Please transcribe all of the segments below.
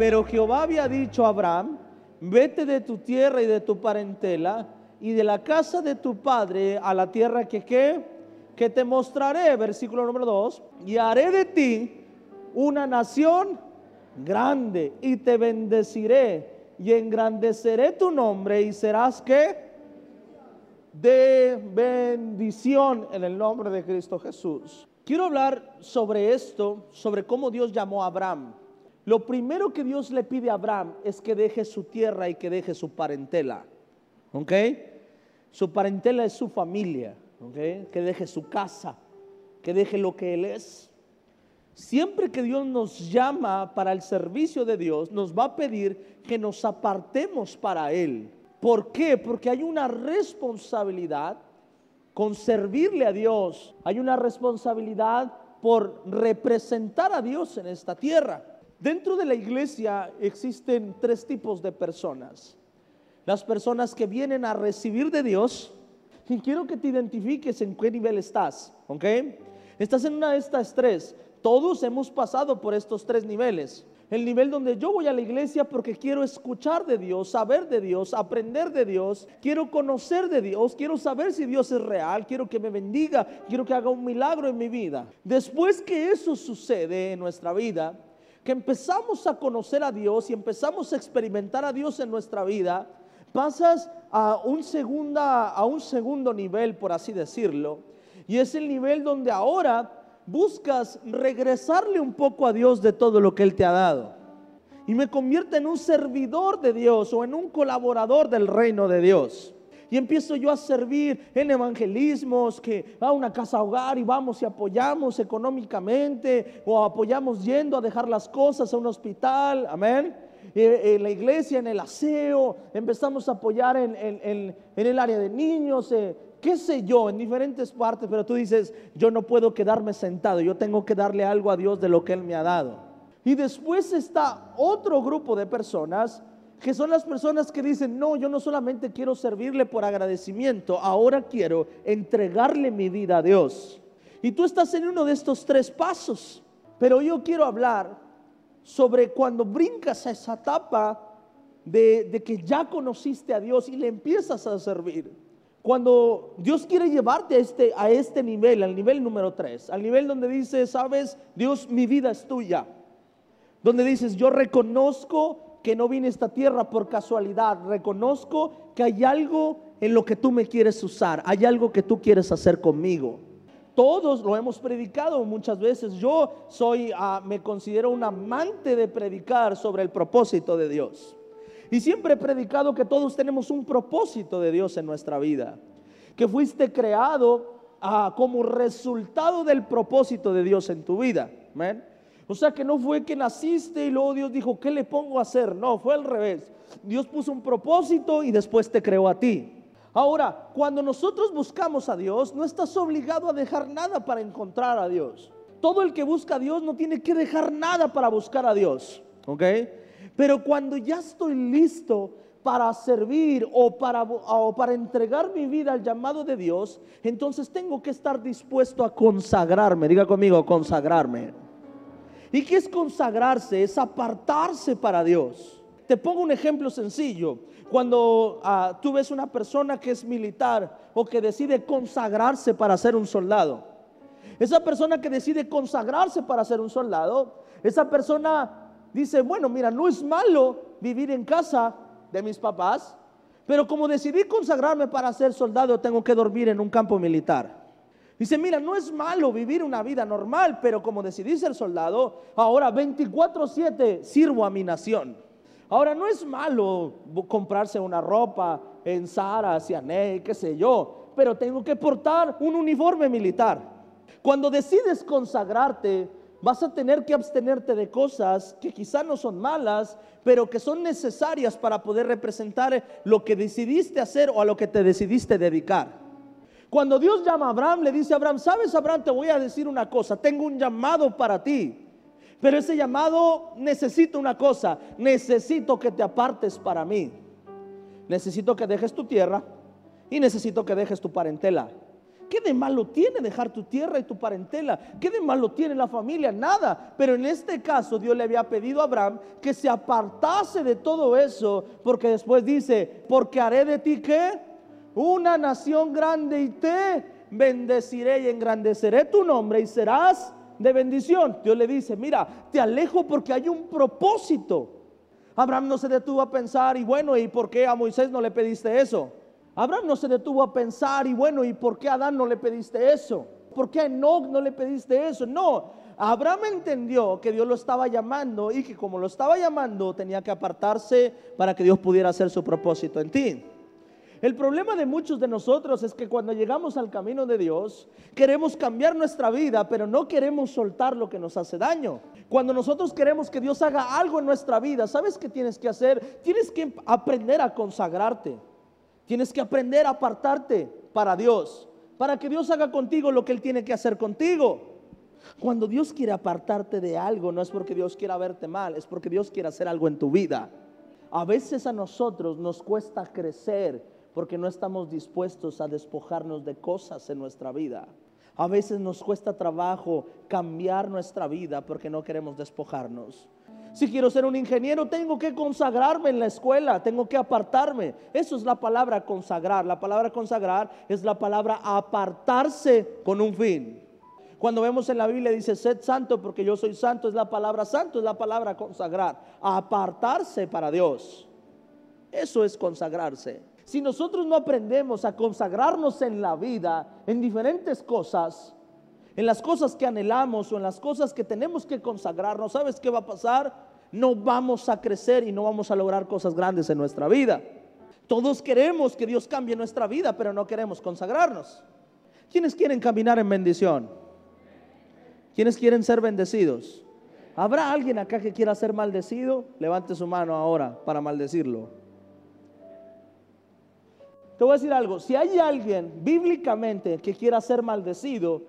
Pero Jehová había dicho a Abraham, vete de tu tierra y de tu parentela y de la casa de tu padre a la tierra que qué, que te mostraré, versículo número 2, y haré de ti una nación grande y te bendeciré y engrandeceré tu nombre y serás que de bendición en el nombre de Cristo Jesús. Quiero hablar sobre esto, sobre cómo Dios llamó a Abraham. Lo primero que Dios le pide a Abraham es que deje su tierra y que deje su parentela. ¿Ok? Su parentela es su familia. ¿Ok? Que deje su casa, que deje lo que él es. Siempre que Dios nos llama para el servicio de Dios, nos va a pedir que nos apartemos para Él. ¿Por qué? Porque hay una responsabilidad con servirle a Dios. Hay una responsabilidad por representar a Dios en esta tierra. Dentro de la iglesia existen tres tipos de personas. Las personas que vienen a recibir de Dios. Y quiero que te identifiques en qué nivel estás. ¿Ok? Estás en una de estas tres. Todos hemos pasado por estos tres niveles. El nivel donde yo voy a la iglesia porque quiero escuchar de Dios, saber de Dios, aprender de Dios, quiero conocer de Dios, quiero saber si Dios es real, quiero que me bendiga, quiero que haga un milagro en mi vida. Después que eso sucede en nuestra vida, que empezamos a conocer a Dios y empezamos a experimentar a Dios en nuestra vida, pasas a un, segunda, a un segundo nivel, por así decirlo, y es el nivel donde ahora buscas regresarle un poco a Dios de todo lo que Él te ha dado. Y me convierte en un servidor de Dios o en un colaborador del reino de Dios. Y empiezo yo a servir en evangelismos, que a una casa hogar y vamos y apoyamos económicamente o apoyamos yendo a dejar las cosas a un hospital, amén. Eh, en la iglesia, en el aseo, empezamos a apoyar en, en el área de niños, eh, qué sé yo, en diferentes partes, pero tú dices, yo no puedo quedarme sentado, yo tengo que darle algo a Dios de lo que Él me ha dado. Y después está otro grupo de personas que son las personas que dicen, no, yo no solamente quiero servirle por agradecimiento, ahora quiero entregarle mi vida a Dios. Y tú estás en uno de estos tres pasos, pero yo quiero hablar sobre cuando brincas a esa etapa de, de que ya conociste a Dios y le empiezas a servir. Cuando Dios quiere llevarte a este, a este nivel, al nivel número tres, al nivel donde dice, sabes, Dios, mi vida es tuya. Donde dices, yo reconozco que no vine a esta tierra por casualidad, reconozco que hay algo en lo que tú me quieres usar, hay algo que tú quieres hacer conmigo. Todos lo hemos predicado muchas veces. Yo soy, ah, me considero un amante de predicar sobre el propósito de Dios. Y siempre he predicado que todos tenemos un propósito de Dios en nuestra vida. Que fuiste creado ah, como resultado del propósito de Dios en tu vida. O sea que no fue que naciste y luego Dios dijo, ¿qué le pongo a hacer? No, fue al revés. Dios puso un propósito y después te creó a ti. Ahora, cuando nosotros buscamos a Dios, no estás obligado a dejar nada para encontrar a Dios. Todo el que busca a Dios no tiene que dejar nada para buscar a Dios. ¿Ok? Pero cuando ya estoy listo para servir o para, o para entregar mi vida al llamado de Dios, entonces tengo que estar dispuesto a consagrarme. Diga conmigo, consagrarme. ¿Y qué es consagrarse? Es apartarse para Dios. Te pongo un ejemplo sencillo. Cuando ah, tú ves una persona que es militar o que decide consagrarse para ser un soldado, esa persona que decide consagrarse para ser un soldado, esa persona dice, bueno, mira, no es malo vivir en casa de mis papás, pero como decidí consagrarme para ser soldado, tengo que dormir en un campo militar. Dice, mira, no es malo vivir una vida normal, pero como decidí ser soldado, ahora 24/7 sirvo a mi nación. Ahora no es malo comprarse una ropa en Zara, Cianey, qué sé yo, pero tengo que portar un uniforme militar. Cuando decides consagrarte, vas a tener que abstenerte de cosas que quizá no son malas, pero que son necesarias para poder representar lo que decidiste hacer o a lo que te decidiste dedicar. Cuando Dios llama a Abraham, le dice a Abraham, sabes Abraham, te voy a decir una cosa, tengo un llamado para ti, pero ese llamado necesita una cosa, necesito que te apartes para mí, necesito que dejes tu tierra y necesito que dejes tu parentela. ¿Qué de malo tiene dejar tu tierra y tu parentela? ¿Qué de malo tiene la familia? Nada. Pero en este caso Dios le había pedido a Abraham que se apartase de todo eso, porque después dice, porque haré de ti que una nación grande y te bendeciré y engrandeceré tu nombre y serás de bendición. Dios le dice, mira, te alejo porque hay un propósito. Abraham no se detuvo a pensar, y bueno, ¿y por qué a Moisés no le pediste eso? Abraham no se detuvo a pensar, y bueno, ¿y por qué a Adán no le pediste eso? ¿Por qué a Enoch no le pediste eso? No, Abraham entendió que Dios lo estaba llamando y que como lo estaba llamando tenía que apartarse para que Dios pudiera hacer su propósito en ti. El problema de muchos de nosotros es que cuando llegamos al camino de Dios, queremos cambiar nuestra vida, pero no queremos soltar lo que nos hace daño. Cuando nosotros queremos que Dios haga algo en nuestra vida, ¿sabes qué tienes que hacer? Tienes que aprender a consagrarte. Tienes que aprender a apartarte para Dios, para que Dios haga contigo lo que Él tiene que hacer contigo. Cuando Dios quiere apartarte de algo, no es porque Dios quiera verte mal, es porque Dios quiere hacer algo en tu vida. A veces a nosotros nos cuesta crecer porque no estamos dispuestos a despojarnos de cosas en nuestra vida. A veces nos cuesta trabajo cambiar nuestra vida porque no queremos despojarnos. Si quiero ser un ingeniero, tengo que consagrarme en la escuela, tengo que apartarme. Eso es la palabra consagrar. La palabra consagrar es la palabra apartarse con un fin. Cuando vemos en la Biblia dice, sed santo porque yo soy santo, es la palabra santo, es la palabra consagrar. Apartarse para Dios. Eso es consagrarse. Si nosotros no aprendemos a consagrarnos en la vida, en diferentes cosas, en las cosas que anhelamos o en las cosas que tenemos que consagrarnos, ¿sabes qué va a pasar? No vamos a crecer y no vamos a lograr cosas grandes en nuestra vida. Todos queremos que Dios cambie nuestra vida, pero no queremos consagrarnos. ¿Quiénes quieren caminar en bendición? ¿Quiénes quieren ser bendecidos? ¿Habrá alguien acá que quiera ser maldecido? Levante su mano ahora para maldecirlo. Te voy a decir algo, si hay alguien bíblicamente que quiera ser maldecido,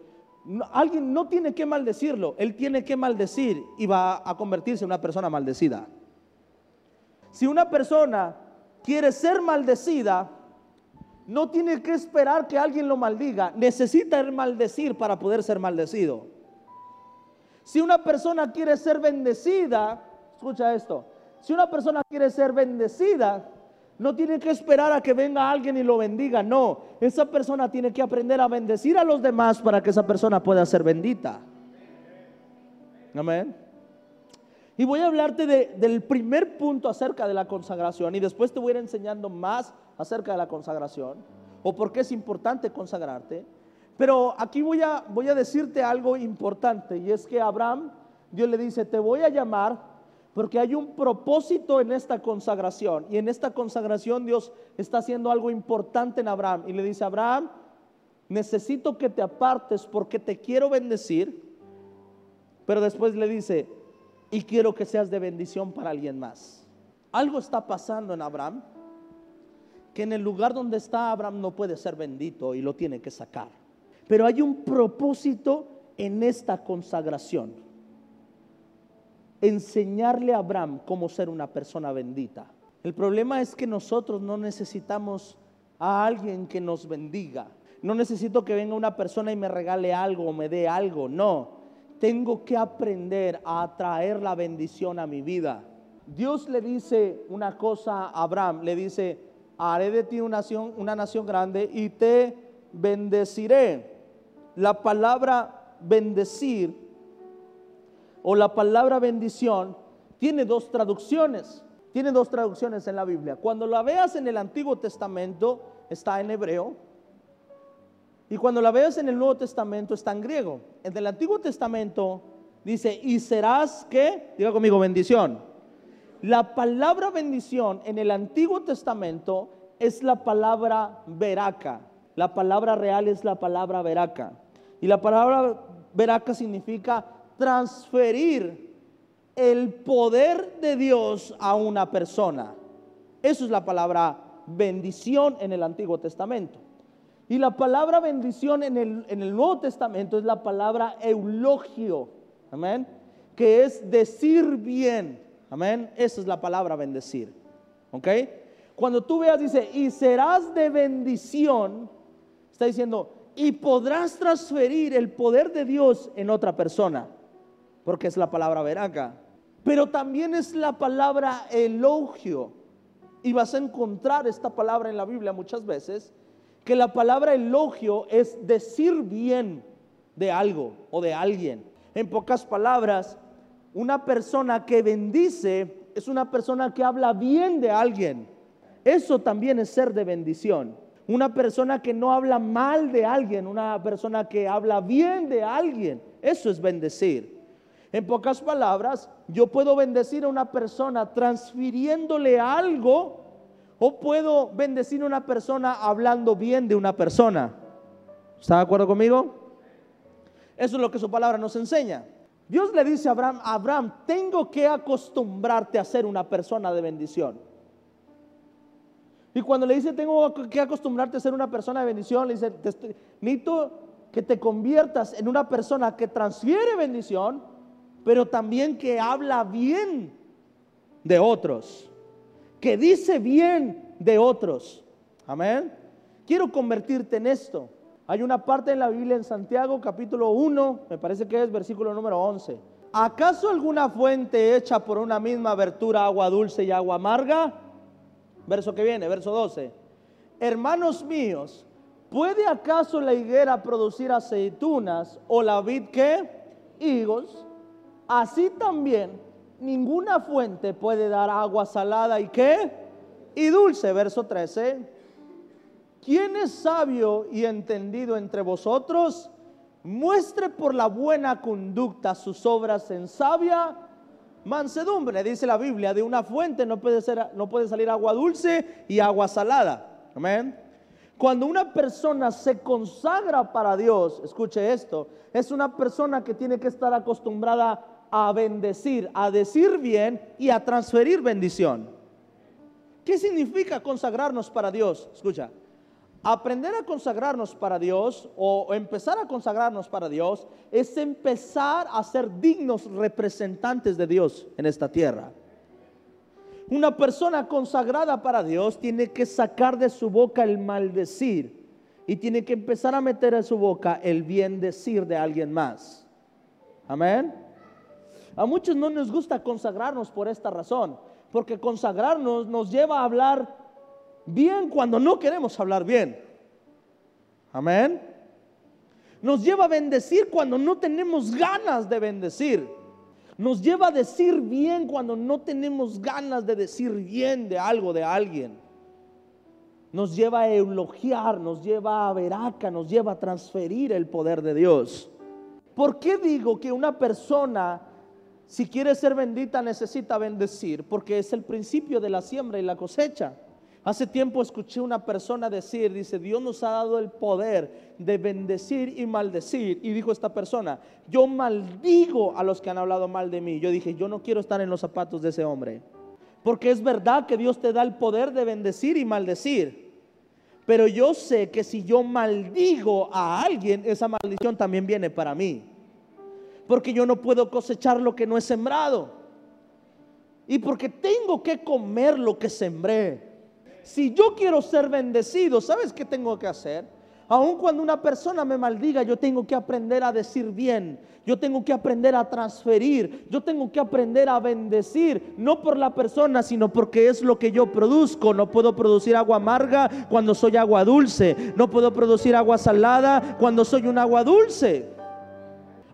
alguien no tiene que maldecirlo, él tiene que maldecir y va a convertirse en una persona maldecida. Si una persona quiere ser maldecida, no tiene que esperar que alguien lo maldiga, necesita el maldecir para poder ser maldecido. Si una persona quiere ser bendecida, escucha esto, si una persona quiere ser bendecida, no tiene que esperar a que venga alguien y lo bendiga. No, esa persona tiene que aprender a bendecir a los demás para que esa persona pueda ser bendita. Amén. Y voy a hablarte del primer punto acerca de la consagración y después te voy a ir enseñando más acerca de la consagración o por qué es importante consagrarte. Pero aquí voy a, voy a decirte algo importante y es que Abraham, Dios le dice, te voy a llamar porque hay un propósito en esta consagración. Y en esta consagración Dios está haciendo algo importante en Abraham. Y le dice, Abraham, necesito que te apartes porque te quiero bendecir. Pero después le dice, y quiero que seas de bendición para alguien más. Algo está pasando en Abraham que en el lugar donde está Abraham no puede ser bendito y lo tiene que sacar. Pero hay un propósito en esta consagración enseñarle a Abraham cómo ser una persona bendita. El problema es que nosotros no necesitamos a alguien que nos bendiga. No necesito que venga una persona y me regale algo o me dé algo. No, tengo que aprender a atraer la bendición a mi vida. Dios le dice una cosa a Abraham, le dice, haré de ti una nación, una nación grande y te bendeciré. La palabra bendecir o la palabra bendición tiene dos traducciones. Tiene dos traducciones en la Biblia. Cuando la veas en el Antiguo Testamento está en hebreo. Y cuando la veas en el Nuevo Testamento está en griego. En el Antiguo Testamento dice, y serás que, diga conmigo, bendición. La palabra bendición en el Antiguo Testamento es la palabra veraca. La palabra real es la palabra veraca. Y la palabra veraca significa transferir el poder de Dios a una persona. Eso es la palabra bendición en el Antiguo Testamento. Y la palabra bendición en el, en el Nuevo Testamento es la palabra eulogio. Amén. Que es decir bien. Amén. Esa es la palabra bendecir. ¿Ok? Cuando tú veas, dice, y serás de bendición, está diciendo, y podrás transferir el poder de Dios en otra persona, porque es la palabra veraca. Pero también es la palabra elogio. Y vas a encontrar esta palabra en la Biblia muchas veces, que la palabra elogio es decir bien de algo o de alguien. En pocas palabras, una persona que bendice es una persona que habla bien de alguien. Eso también es ser de bendición. Una persona que no habla mal de alguien, una persona que habla bien de alguien, eso es bendecir. En pocas palabras, yo puedo bendecir a una persona transfiriéndole algo o puedo bendecir a una persona hablando bien de una persona. ¿Está de acuerdo conmigo? Eso es lo que su palabra nos enseña. Dios le dice a Abraham, Abraham, tengo que acostumbrarte a ser una persona de bendición. Y cuando le dice, tengo que acostumbrarte a ser una persona de bendición, le dice, necesito que te conviertas en una persona que transfiere bendición, pero también que habla bien de otros, que dice bien de otros. Amén. Quiero convertirte en esto. Hay una parte en la Biblia en Santiago capítulo 1, me parece que es versículo número 11. ¿Acaso alguna fuente hecha por una misma abertura, agua dulce y agua amarga? Verso que viene, verso 12. Hermanos míos, ¿puede acaso la higuera producir aceitunas o la vid qué? Higos. Así también ninguna fuente puede dar agua salada y qué? Y dulce, verso 13. ¿Quién es sabio y entendido entre vosotros? Muestre por la buena conducta sus obras en sabia mansedumbre. Dice la Biblia, de una fuente no puede, ser, no puede salir agua dulce y agua salada. Amén. Cuando una persona se consagra para Dios, escuche esto, es una persona que tiene que estar acostumbrada a bendecir, a decir bien y a transferir bendición. ¿Qué significa consagrarnos para Dios? Escucha, aprender a consagrarnos para Dios o empezar a consagrarnos para Dios es empezar a ser dignos representantes de Dios en esta tierra. Una persona consagrada para Dios tiene que sacar de su boca el maldecir y tiene que empezar a meter en su boca el bien decir de alguien más. Amén. A muchos no nos gusta consagrarnos por esta razón, porque consagrarnos nos lleva a hablar bien cuando no queremos hablar bien. Amén. Nos lleva a bendecir cuando no tenemos ganas de bendecir. Nos lleva a decir bien cuando no tenemos ganas de decir bien de algo, de alguien. Nos lleva a elogiar, nos lleva a veraca, nos lleva a transferir el poder de Dios. ¿Por qué digo que una persona si quiere ser bendita necesita bendecir, porque es el principio de la siembra y la cosecha. Hace tiempo escuché una persona decir, dice, Dios nos ha dado el poder de bendecir y maldecir. Y dijo esta persona, yo maldigo a los que han hablado mal de mí. Yo dije, yo no quiero estar en los zapatos de ese hombre. Porque es verdad que Dios te da el poder de bendecir y maldecir. Pero yo sé que si yo maldigo a alguien, esa maldición también viene para mí porque yo no puedo cosechar lo que no he sembrado. Y porque tengo que comer lo que sembré. Si yo quiero ser bendecido, ¿sabes qué tengo que hacer? Aun cuando una persona me maldiga, yo tengo que aprender a decir bien. Yo tengo que aprender a transferir. Yo tengo que aprender a bendecir. No por la persona, sino porque es lo que yo produzco. No puedo producir agua amarga cuando soy agua dulce. No puedo producir agua salada cuando soy un agua dulce.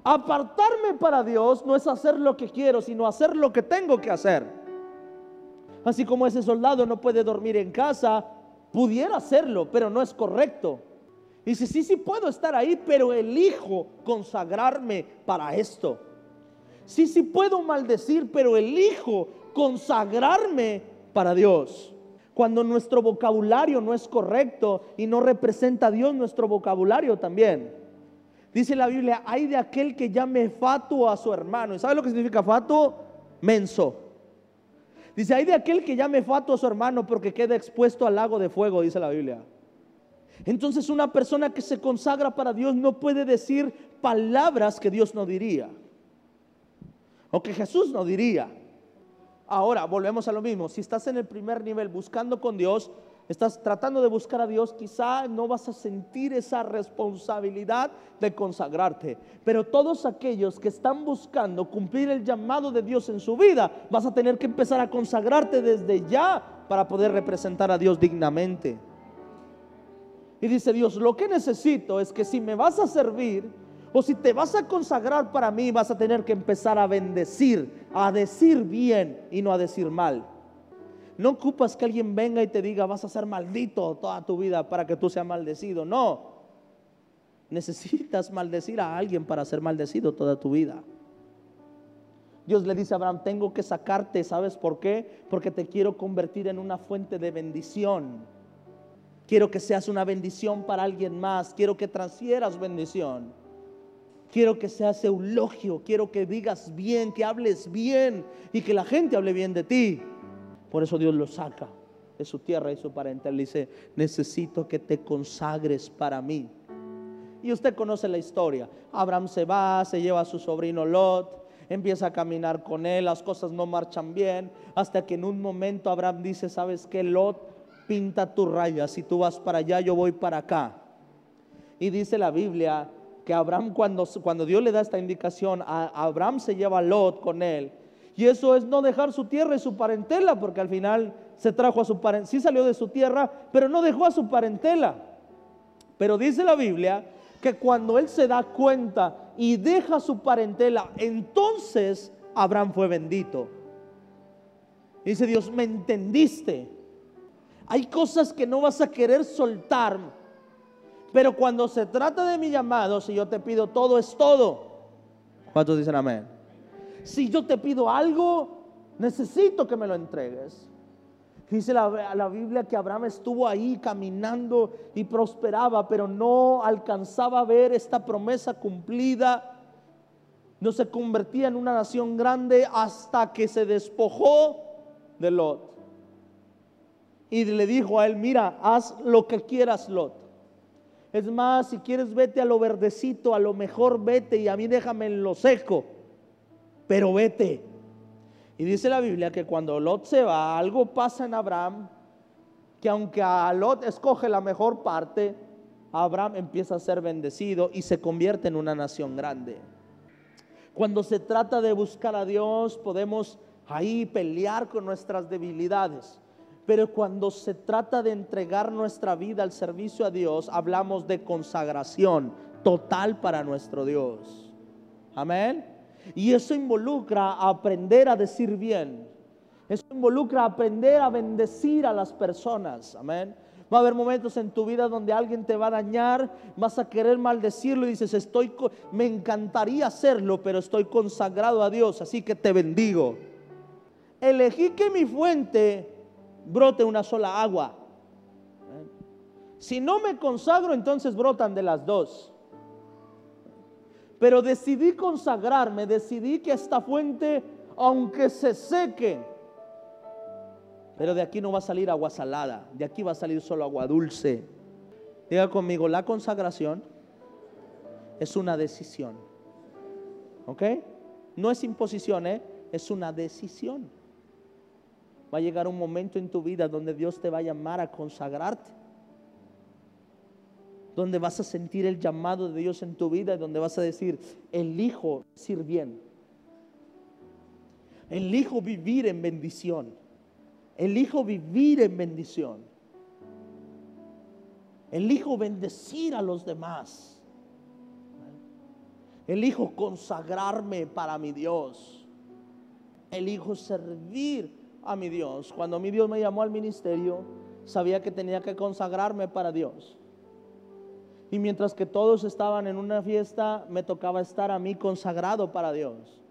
Apartarme para Dios no es hacer lo que quiero, sino hacer lo que tengo que hacer. Así como ese soldado no puede dormir en casa, pudiera hacerlo, pero no es correcto. Y Dice, sí, sí puedo estar ahí, pero elijo consagrarme para esto. Sí, sí puedo maldecir, pero elijo consagrarme para Dios. Cuando nuestro vocabulario no es correcto y no representa a Dios, nuestro vocabulario también. Dice la Biblia, hay de aquel que llame fatuo a su hermano. ¿Y sabe lo que significa fatuo? Menso. Dice, hay de aquel que llame fatuo a su hermano porque queda expuesto al lago de fuego, dice la Biblia. Entonces una persona que se consagra para Dios no puede decir palabras que Dios no diría. O que Jesús no diría. Ahora, volvemos a lo mismo. Si estás en el primer nivel buscando con Dios, estás tratando de buscar a Dios, quizá no vas a sentir esa responsabilidad de consagrarte. Pero todos aquellos que están buscando cumplir el llamado de Dios en su vida, vas a tener que empezar a consagrarte desde ya para poder representar a Dios dignamente. Y dice Dios, lo que necesito es que si me vas a servir o si te vas a consagrar para mí, vas a tener que empezar a bendecir, a decir bien y no a decir mal. No ocupas que alguien venga y te diga vas a ser maldito toda tu vida para que tú seas maldecido. No. Necesitas maldecir a alguien para ser maldecido toda tu vida. Dios le dice a Abraham, tengo que sacarte, ¿sabes por qué? Porque te quiero convertir en una fuente de bendición. Quiero que seas una bendición para alguien más. Quiero que transfieras bendición. Quiero que seas eulogio. Quiero que digas bien, que hables bien y que la gente hable bien de ti. Por eso Dios lo saca de su tierra y su parentela. Le dice, necesito que te consagres para mí. Y usted conoce la historia. Abraham se va, se lleva a su sobrino Lot, empieza a caminar con él, las cosas no marchan bien, hasta que en un momento Abraham dice, ¿sabes qué? Lot, pinta tu raya, si tú vas para allá, yo voy para acá. Y dice la Biblia que Abraham cuando, cuando Dios le da esta indicación, a Abraham se lleva a Lot con él y eso es no dejar su tierra y su parentela, porque al final se trajo a su parentela, sí salió de su tierra, pero no dejó a su parentela. Pero dice la Biblia que cuando él se da cuenta y deja su parentela, entonces Abraham fue bendito. Dice Dios, ¿me entendiste? Hay cosas que no vas a querer soltar, pero cuando se trata de mi llamado, si yo te pido todo es todo. ¿Cuántos dicen amén? Si yo te pido algo, necesito que me lo entregues. Dice la, la, Biblia que Abraham estuvo ahí caminando y prosperaba, pero no alcanzaba a ver esta promesa cumplida. No se convertía en una nación grande hasta que se despojó de Lot. Y le dijo a él, mira, haz lo que quieras, Lot. Es más, si quieres vete a lo verdecito, a lo mejor vete y a mí déjame en lo seco pero vete. Y dice la Biblia que cuando Lot se va, algo pasa en Abraham, que aunque a Lot escoge la mejor parte, Abraham empieza a ser bendecido y se convierte en una nación grande. Cuando se trata de buscar a Dios, podemos ahí pelear con nuestras debilidades. Pero cuando se trata de entregar nuestra vida al servicio a Dios, hablamos de consagración total para nuestro Dios. Amén. Y eso involucra aprender a decir bien. Eso involucra aprender a bendecir a las personas. Amén. Va a haber momentos en tu vida donde alguien te va a dañar, vas a querer maldecirlo y dices, estoy, me encantaría hacerlo, pero estoy consagrado a Dios, así que te bendigo. Elegí que mi fuente brote una sola agua. Si no me consagro, entonces brotan de las dos. Pero decidí consagrarme, decidí que esta fuente, aunque se seque, pero de aquí no va a salir agua salada, de aquí va a salir solo agua dulce. Diga conmigo, la consagración es una decisión. ¿Ok? No es imposición, ¿eh? es una decisión. Va a llegar un momento en tu vida donde Dios te va a llamar a consagrarte donde vas a sentir el llamado de Dios en tu vida y donde vas a decir, elijo decir bien. Elijo vivir en bendición. Elijo vivir en bendición. Elijo bendecir a los demás. Elijo consagrarme para mi Dios. Elijo servir a mi Dios. Cuando mi Dios me llamó al ministerio, sabía que tenía que consagrarme para Dios. Y mientras que todos estaban en una fiesta, me tocaba estar a mí consagrado para Dios.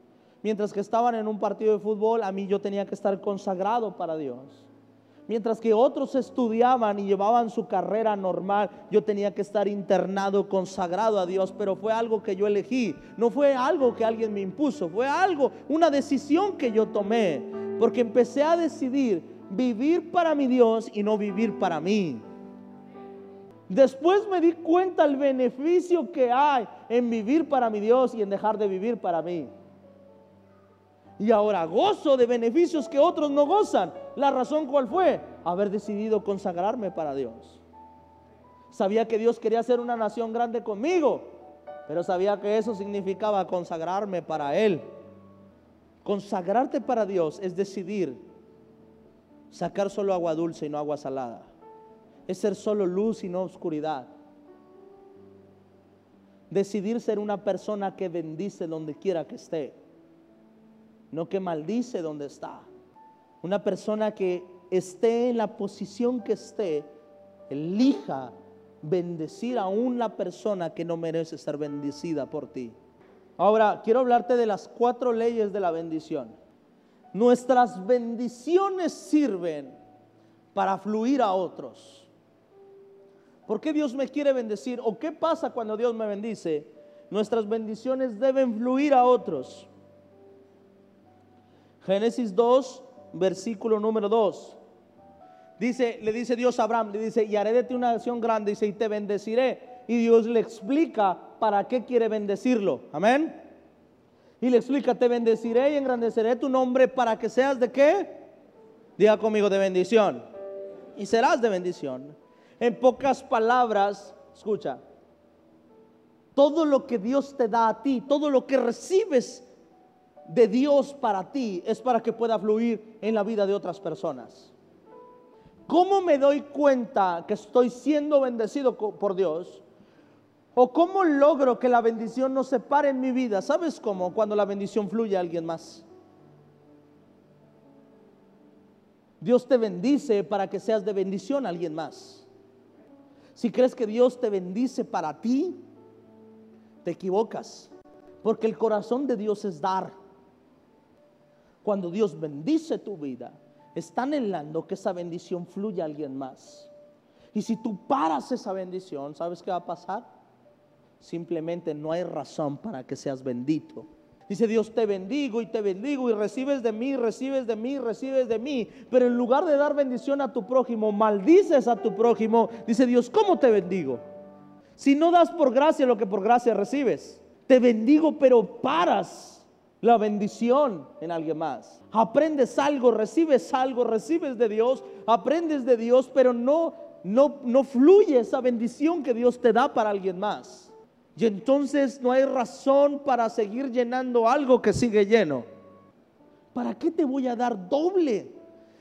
Mientras que estaban en un partido de fútbol, a mí yo tenía que estar consagrado para Dios. Mientras que otros estudiaban y llevaban su carrera normal, yo tenía que estar internado, consagrado a Dios, pero fue algo que yo elegí, no fue algo que alguien me impuso, fue algo, una decisión que yo tomé, porque empecé a decidir vivir para mi Dios y no vivir para mí. Después me di cuenta el beneficio que hay en vivir para mi Dios y en dejar de vivir para mí. Y ahora gozo de beneficios que otros no gozan. La razón cuál fue? haber decidido consagrarme para Dios. Sabía que Dios quería hacer una nación grande conmigo, pero sabía que eso significaba consagrarme para Él. Consagrarte para Dios es decidir sacar solo agua dulce y no agua salada. Es ser solo luz y no oscuridad. Decidir ser una persona que bendice donde quiera que esté, no que maldice donde está. Una persona que esté en la posición que esté, elija bendecir a una persona que no merece ser bendecida por ti. Ahora, quiero hablarte de las cuatro leyes de la bendición. Nuestras bendiciones sirven para fluir a otros. ¿Por qué Dios me quiere bendecir? ¿O qué pasa cuando Dios me bendice? Nuestras bendiciones deben fluir a otros. Génesis 2, versículo número 2. Dice, le dice Dios a Abraham, le dice, y haré de ti una nación grande, dice, y te bendeciré. Y Dios le explica para qué quiere bendecirlo. Amén. Y le explica, te bendeciré y engrandeceré tu nombre para que seas de qué? Diga conmigo, de bendición. Y serás de bendición. En pocas palabras, escucha, todo lo que Dios te da a ti, todo lo que recibes de Dios para ti es para que pueda fluir en la vida de otras personas. ¿Cómo me doy cuenta que estoy siendo bendecido por Dios? ¿O cómo logro que la bendición no se pare en mi vida? ¿Sabes cómo? Cuando la bendición fluye a alguien más. Dios te bendice para que seas de bendición a alguien más. Si crees que Dios te bendice para ti, te equivocas. Porque el corazón de Dios es dar. Cuando Dios bendice tu vida, está anhelando que esa bendición fluya a alguien más. Y si tú paras esa bendición, ¿sabes qué va a pasar? Simplemente no hay razón para que seas bendito. Dice Dios, te bendigo y te bendigo y recibes de mí, recibes de mí, recibes de mí. Pero en lugar de dar bendición a tu prójimo, maldices a tu prójimo. Dice Dios, ¿cómo te bendigo? Si no das por gracia lo que por gracia recibes. Te bendigo, pero paras la bendición en alguien más. Aprendes algo, recibes algo, recibes de Dios, aprendes de Dios, pero no, no, no fluye esa bendición que Dios te da para alguien más. Y entonces no hay razón para seguir llenando algo que sigue lleno. ¿Para qué te voy a dar doble?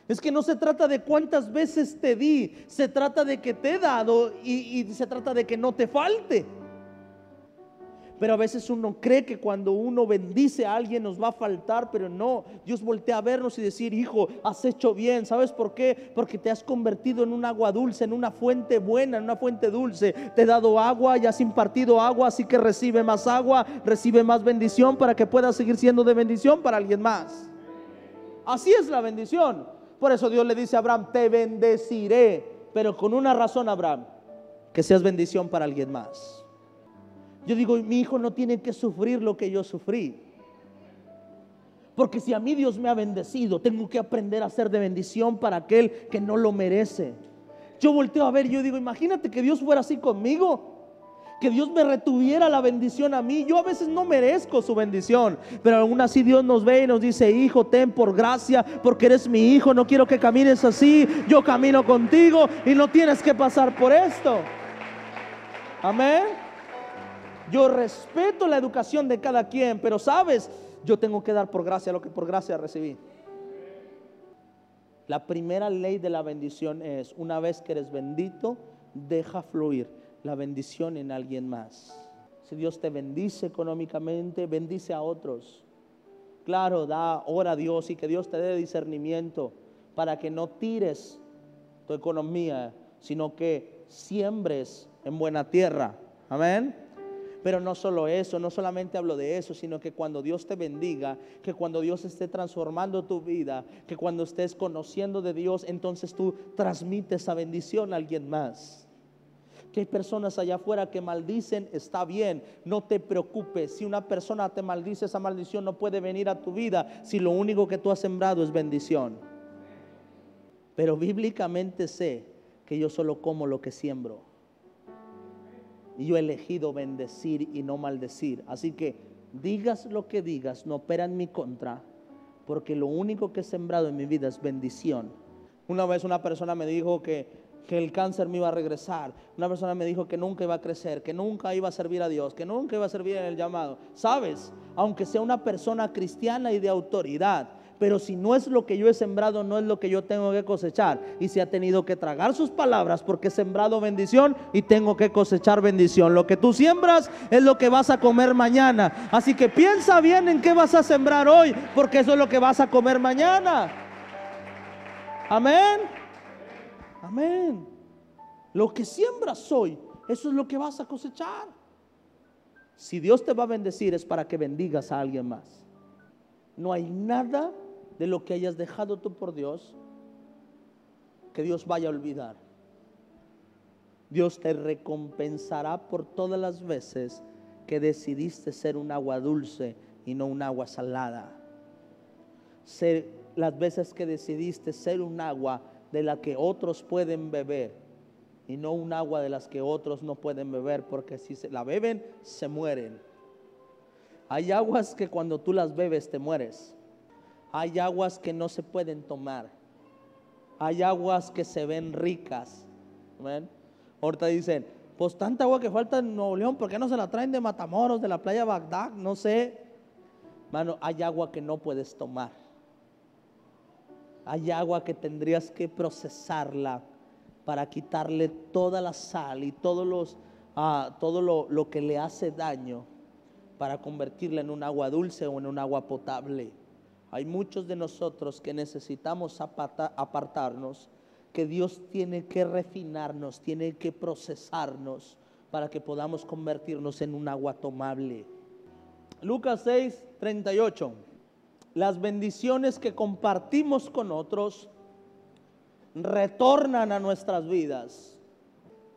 Es que no se trata de cuántas veces te di, se trata de que te he dado y, y se trata de que no te falte. Pero a veces uno cree que cuando uno bendice a alguien nos va a faltar, pero no. Dios voltea a vernos y decir, hijo, has hecho bien. ¿Sabes por qué? Porque te has convertido en un agua dulce, en una fuente buena, en una fuente dulce. Te he dado agua y has impartido agua, así que recibe más agua, recibe más bendición para que puedas seguir siendo de bendición para alguien más. Así es la bendición. Por eso Dios le dice a Abraham, te bendeciré, pero con una razón, Abraham, que seas bendición para alguien más. Yo digo, mi hijo no tiene que sufrir lo que yo sufrí. Porque si a mí Dios me ha bendecido, tengo que aprender a ser de bendición para aquel que no lo merece. Yo volteo a ver yo digo, imagínate que Dios fuera así conmigo. Que Dios me retuviera la bendición a mí. Yo a veces no merezco su bendición. Pero aún así Dios nos ve y nos dice, hijo, ten por gracia, porque eres mi hijo. No quiero que camines así. Yo camino contigo y no tienes que pasar por esto. Amén. Yo respeto la educación de cada quien, pero sabes, yo tengo que dar por gracia lo que por gracia recibí. La primera ley de la bendición es, una vez que eres bendito, deja fluir la bendición en alguien más. Si Dios te bendice económicamente, bendice a otros. Claro, da, ora a Dios y que Dios te dé discernimiento para que no tires tu economía, sino que siembres en buena tierra. Amén. Pero no solo eso, no solamente hablo de eso, sino que cuando Dios te bendiga, que cuando Dios esté transformando tu vida, que cuando estés conociendo de Dios, entonces tú transmites esa bendición a alguien más. Que hay personas allá afuera que maldicen, está bien, no te preocupes. Si una persona te maldice, esa maldición no puede venir a tu vida si lo único que tú has sembrado es bendición. Pero bíblicamente sé que yo solo como lo que siembro. Y yo he elegido bendecir y no maldecir. Así que digas lo que digas, no opera en mi contra, porque lo único que he sembrado en mi vida es bendición. Una vez una persona me dijo que, que el cáncer me iba a regresar. Una persona me dijo que nunca iba a crecer, que nunca iba a servir a Dios, que nunca iba a servir en el llamado. ¿Sabes? Aunque sea una persona cristiana y de autoridad, pero si no es lo que yo he sembrado, no es lo que yo tengo que cosechar. Y si ha tenido que tragar sus palabras porque he sembrado bendición y tengo que cosechar bendición. Lo que tú siembras es lo que vas a comer mañana. Así que piensa bien en qué vas a sembrar hoy, porque eso es lo que vas a comer mañana. Amén. Amén. Lo que siembras hoy, eso es lo que vas a cosechar. Si Dios te va a bendecir es para que bendigas a alguien más. No hay nada de lo que hayas dejado tú por Dios que Dios vaya a olvidar. Dios te recompensará por todas las veces que decidiste ser un agua dulce y no un agua salada. Ser, las veces que decidiste ser un agua de la que otros pueden beber y no un agua de las que otros no pueden beber, porque si se la beben, se mueren. Hay aguas que cuando tú las bebes te mueres. Hay aguas que no se pueden tomar. Hay aguas que se ven ricas. Ahorita dicen, pues tanta agua que falta en Nuevo León, ¿por qué no se la traen de Matamoros, de la playa Bagdad? No sé. Mano, hay agua que no puedes tomar. Hay agua que tendrías que procesarla para quitarle toda la sal y todos los, ah, todo lo, lo que le hace daño para convertirla en un agua dulce o en un agua potable. Hay muchos de nosotros que necesitamos apartarnos, que Dios tiene que refinarnos, tiene que procesarnos para que podamos convertirnos en un agua tomable. Lucas 6, 38 las bendiciones que compartimos con otros retornan a nuestras vidas.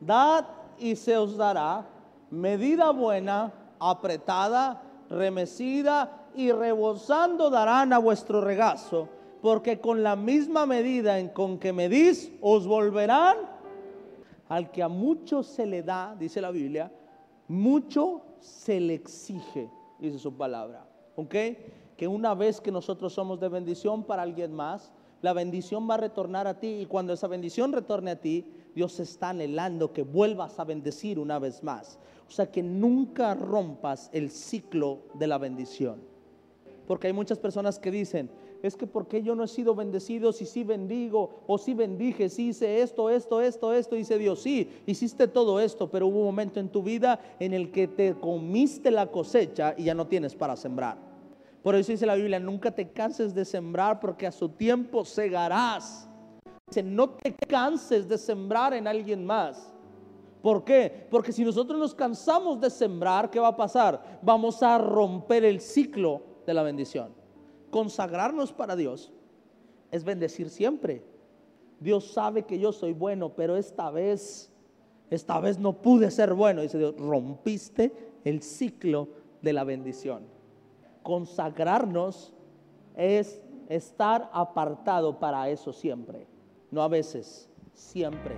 Dad y se os dará medida buena, apretada, remecida y rebosando darán a vuestro regazo, porque con la misma medida en con que medís os volverán al que a mucho se le da, dice la Biblia, mucho se le exige, dice su palabra. ¿Ok? que una vez que nosotros somos de bendición para alguien más, la bendición va a retornar a ti y cuando esa bendición retorne a ti, Dios está anhelando que vuelvas a bendecir una vez más. O sea, que nunca rompas el ciclo de la bendición. Porque hay muchas personas que dicen, es que porque yo no he sido bendecido si sí bendigo o si bendije, si hice esto, esto, esto, esto, dice Dios, sí, hiciste todo esto, pero hubo un momento en tu vida en el que te comiste la cosecha y ya no tienes para sembrar. Por eso dice la Biblia, nunca te canses de sembrar porque a su tiempo segarás. Dice, no te canses de sembrar en alguien más. ¿Por qué? Porque si nosotros nos cansamos de sembrar, ¿qué va a pasar? Vamos a romper el ciclo de la bendición. Consagrarnos para Dios es bendecir siempre. Dios sabe que yo soy bueno, pero esta vez, esta vez no pude ser bueno. Dice Dios, rompiste el ciclo de la bendición consagrarnos es estar apartado para eso siempre, no a veces, siempre.